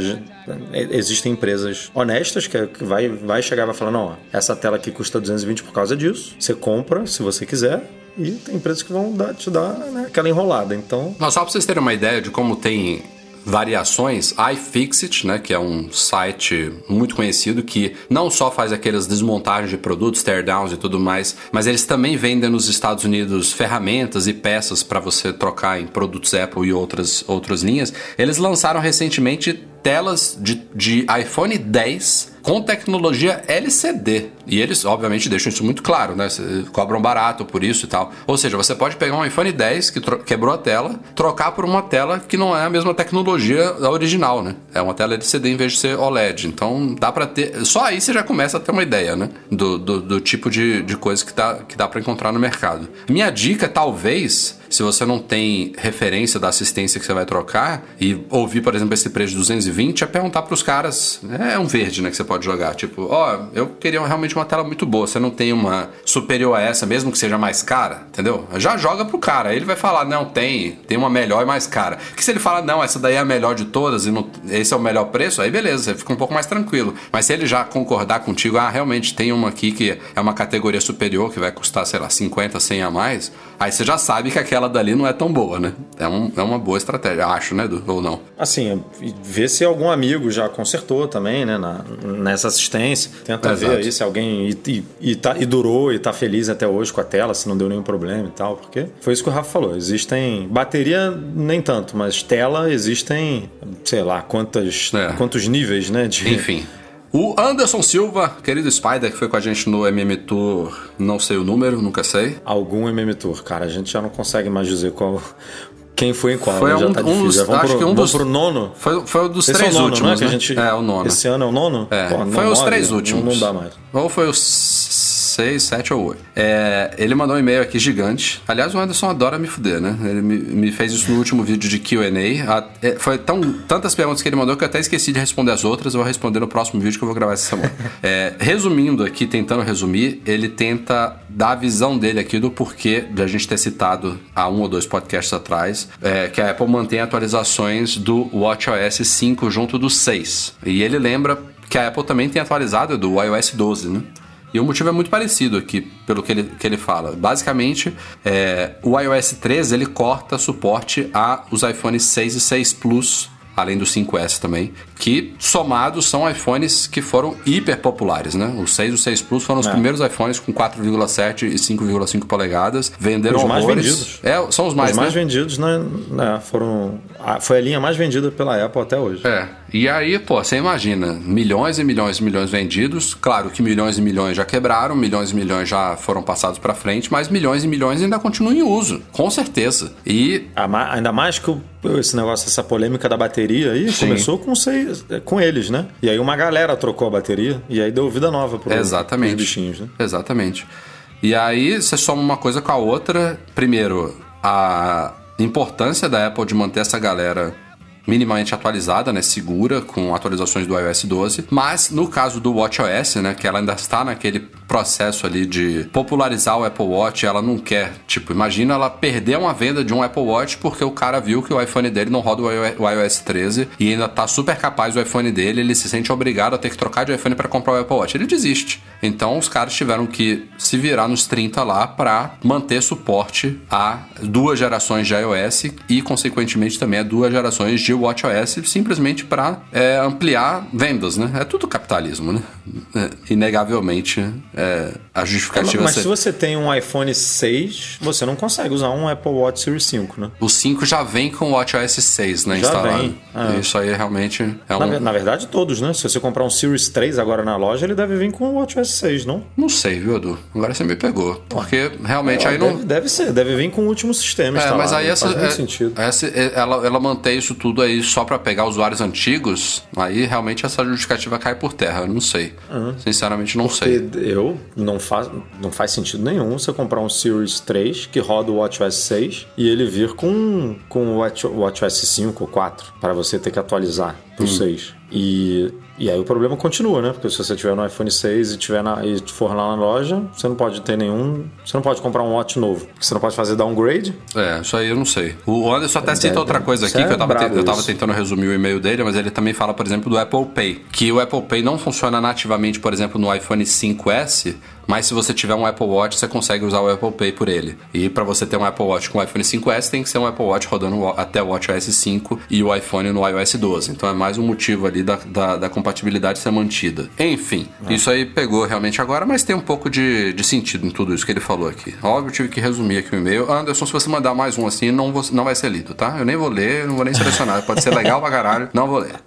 Existem empresas honestas que vai, vai chegar e vai falar: não, essa tela aqui custa 220 por causa disso. Você compra se você quiser. E tem empresas que vão dar- te dar né, aquela enrolada. Então, Não, só pra vocês terem uma ideia de como tem variações, iFixit, né, que é um site muito conhecido que não só faz aquelas desmontagens de produtos, teardowns e tudo mais, mas eles também vendem nos Estados Unidos ferramentas e peças para você trocar em produtos Apple e outras, outras linhas. Eles lançaram recentemente telas de, de iPhone 10 com tecnologia LCD. E eles, obviamente, deixam isso muito claro, né? Cobram barato por isso e tal. Ou seja, você pode pegar um iPhone 10 que quebrou a tela, trocar por uma tela que não é a mesma tecnologia da original, né? É uma tela LCD em vez de ser OLED. Então dá para ter. Só aí você já começa a ter uma ideia, né? Do, do, do tipo de, de coisa que, tá, que dá para encontrar no mercado. Minha dica, talvez, se você não tem referência da assistência que você vai trocar e ouvir, por exemplo, esse preço de 220, é perguntar para os caras, é um verde, né, que você pode jogar, tipo, ó, oh, eu queria realmente uma tela muito boa, você não tem uma superior a essa, mesmo que seja mais cara, entendeu? Já joga pro cara, ele vai falar, não, tem, tem uma melhor e mais cara. Que se ele fala, não, essa daí é a melhor de todas e não, esse é o melhor preço, aí beleza, você fica um pouco mais tranquilo. Mas se ele já concordar contigo, ah, realmente tem uma aqui que é uma categoria superior, que vai custar, sei lá, 50, 100 a mais, aí você já sabe que aquela dali não é tão boa, né? É, um, é uma boa estratégia, acho, né, Edu? Ou não? Assim, ver se algum amigo já consertou também, né, na, nessa assistência. Tenta ver aí se alguém e, e, e, tá, e durou e tá feliz até hoje com a tela, se não deu nenhum problema e tal, porque foi isso que o Rafa falou. Existem. Bateria, nem tanto, mas tela existem, sei lá, quantas, é. quantos níveis, né? De... Enfim. O Anderson Silva, querido Spider, que foi com a gente no MM Tour, não sei o número, nunca sei. Algum MM Tour, cara, a gente já não consegue mais dizer qual. Quem foi em qual? Foi um, tá um dos, acho pro, que um dos, pro nono? Foi, foi um dos Esse três é o nono, últimos, né? né? Gente, é, o nono. Esse ano é o nono? É, Pô, foi os três últimos. Não, não dá mais. Ou foi os 6, 7 ou 8. É, ele mandou um e-mail aqui gigante. Aliás, o Anderson adora me fuder, né? Ele me, me fez isso no último vídeo de QA. É, foi tão, tantas perguntas que ele mandou que eu até esqueci de responder as outras. Eu vou responder no próximo vídeo que eu vou gravar essa semana. [laughs] É, resumindo aqui, tentando resumir, ele tenta dar a visão dele aqui do porquê de a gente ter citado há um ou dois podcasts atrás é, que a Apple mantém atualizações do WatchOS 5 junto do 6. E ele lembra que a Apple também tem atualizado do iOS 12, né? E o motivo é muito parecido aqui, pelo que ele, que ele fala. Basicamente, é, o iOS 13 ele corta suporte a os iPhones 6 e 6 Plus além do 5S também, que somados são iPhones que foram hiper populares, né? O 6 e o 6 Plus foram os é. primeiros iPhones com 4,7 e 5,5 polegadas, venderam os mais vendidos. É, são os mais, os mais né? vendidos, né? É, foram foi a linha mais vendida pela Apple até hoje. É. E aí, pô, você imagina, milhões e milhões e milhões vendidos. Claro que milhões e milhões já quebraram, milhões e milhões já foram passados para frente, mas milhões e milhões ainda continuam em uso, com certeza. E ainda mais que esse negócio, essa polêmica da bateria aí, Sim. começou com, seis, com eles, né? E aí uma galera trocou a bateria e aí deu vida nova para os bichinhos, né? Exatamente. E aí você soma uma coisa com a outra. Primeiro, a importância da Apple de manter essa galera minimamente atualizada, né, segura com atualizações do iOS 12, mas no caso do WatchOS, né, que ela ainda está naquele processo ali de popularizar o Apple Watch, ela não quer, tipo, imagina ela perder uma venda de um Apple Watch porque o cara viu que o iPhone dele não roda o iOS 13 e ainda tá super capaz o iPhone dele, ele se sente obrigado a ter que trocar de iPhone para comprar o Apple Watch. Ele desiste. Então os caras tiveram que se virar nos 30 lá para manter suporte a duas gerações de iOS e consequentemente também a duas gerações de WatchOS, simplesmente para é, ampliar vendas, né? É tudo capitalismo, né? É, inegavelmente é, a justificativa... Mas, mas se você tem um iPhone 6, você não consegue usar um Apple Watch Series 5, né? O 5 já vem com o WatchOS 6, né? Já instalado. vem. É. Isso aí realmente é um... Na, na, verdade, todos, né? Se você comprar um Series 3 agora na loja, ele deve vir com o WatchOS 6, não? Não sei, viu, Edu? Agora você me pegou. Porque realmente é, aí deve, não... Deve ser, deve vir com o último sistema É, mas aí essa, é, sentido. essa ela, ela mantém isso tudo aí só para pegar usuários antigos, aí realmente essa justificativa cai por terra. Eu não sei. Uhum. Sinceramente, não Porque sei. Eu não faz, não faz sentido nenhum você comprar um Series 3 que roda o WatchOS 6 e ele vir com, com o Watch, WatchOS 5 ou 4 para você ter que atualizar para o hum. 6. E e aí o problema continua, né? Porque se você tiver no iPhone 6 e, tiver na, e for lá na loja, você não pode ter nenhum. Você não pode comprar um Watch novo. Você não pode fazer downgrade. É, isso aí eu não sei. O Anderson até cita outra coisa aqui, que eu tava, te, eu tava tentando resumir o e-mail dele, mas ele também fala, por exemplo, do Apple Pay. Que o Apple Pay não funciona nativamente, por exemplo, no iPhone 5S, mas se você tiver um Apple Watch, você consegue usar o Apple Pay por ele. E para você ter um Apple Watch com o iPhone 5S, tem que ser um Apple Watch rodando até o WatchOS 5 e o iPhone no iOS 12. Então é mais um motivo ali da, da, da compatibilidade ser mantida. Enfim, ah. isso aí pegou realmente agora, mas tem um pouco de, de sentido em tudo isso que ele falou aqui. Óbvio, tive que resumir aqui o e-mail. Anderson, se você mandar mais um assim, não, vou, não vai ser lido, tá? Eu nem vou ler, não vou nem selecionar. Pode ser legal pra caralho, não vou ler.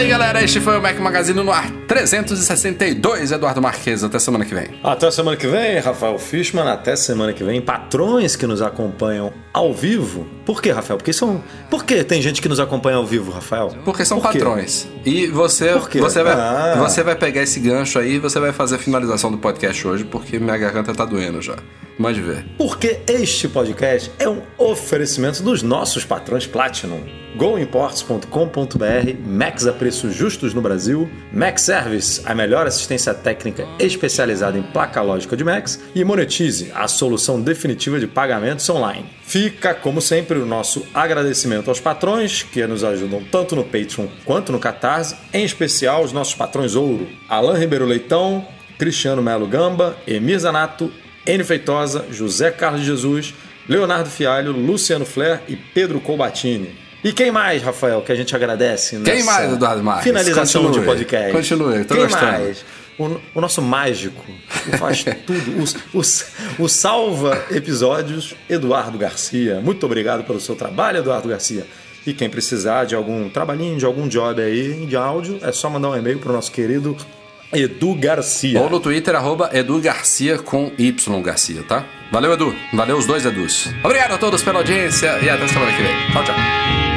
Aí, galera. Este foi o Mac Magazine no ar 362. Eduardo Marques. Até semana que vem. Até semana que vem, Rafael Fishman. Até semana que vem. Patrões que nos acompanham ao vivo. Por que, Rafael? Porque são. Por que tem gente que nos acompanha ao vivo, Rafael? Porque são Por patrões. E você, você, vai, Ah. você vai pegar esse gancho aí e você vai fazer a finalização do podcast hoje, porque minha garganta tá doendo já. Mande ver. Porque este podcast é um oferecimento dos nossos patrões Platinum. GoImports.com.br, Max a preços justos no Brasil, Max Service, a melhor assistência técnica especializada em placa lógica de Max, e Monetize, a solução definitiva de pagamentos online. Fica, como sempre, o nosso agradecimento aos patrões que nos ajudam tanto no Patreon quanto no Catarse, em especial os nossos patrões ouro, Alain Ribeiro Leitão, Cristiano Melo Gamba, Emir Zanato, N. Feitosa, José Carlos Jesus, Leonardo Fialho, Luciano Flair e Pedro Colbatini. E quem mais, Rafael, que a gente agradece Quem mais, Eduardo Marques? finalização Continue. de podcast? Continue, tô quem gostando. mais? O, o nosso mágico, que faz [laughs] tudo, o, o, o salva episódios, Eduardo Garcia. Muito obrigado pelo seu trabalho, Eduardo Garcia. E quem precisar de algum trabalhinho, de algum job aí de áudio, é só mandar um e-mail para o nosso querido Edu Garcia. Ou no Twitter, arroba Edu Garcia com Y Garcia, tá? Valeu, Edu. Valeu os dois Edus. Obrigado a todos pela audiência e até semana que vem. Tchau, tchau.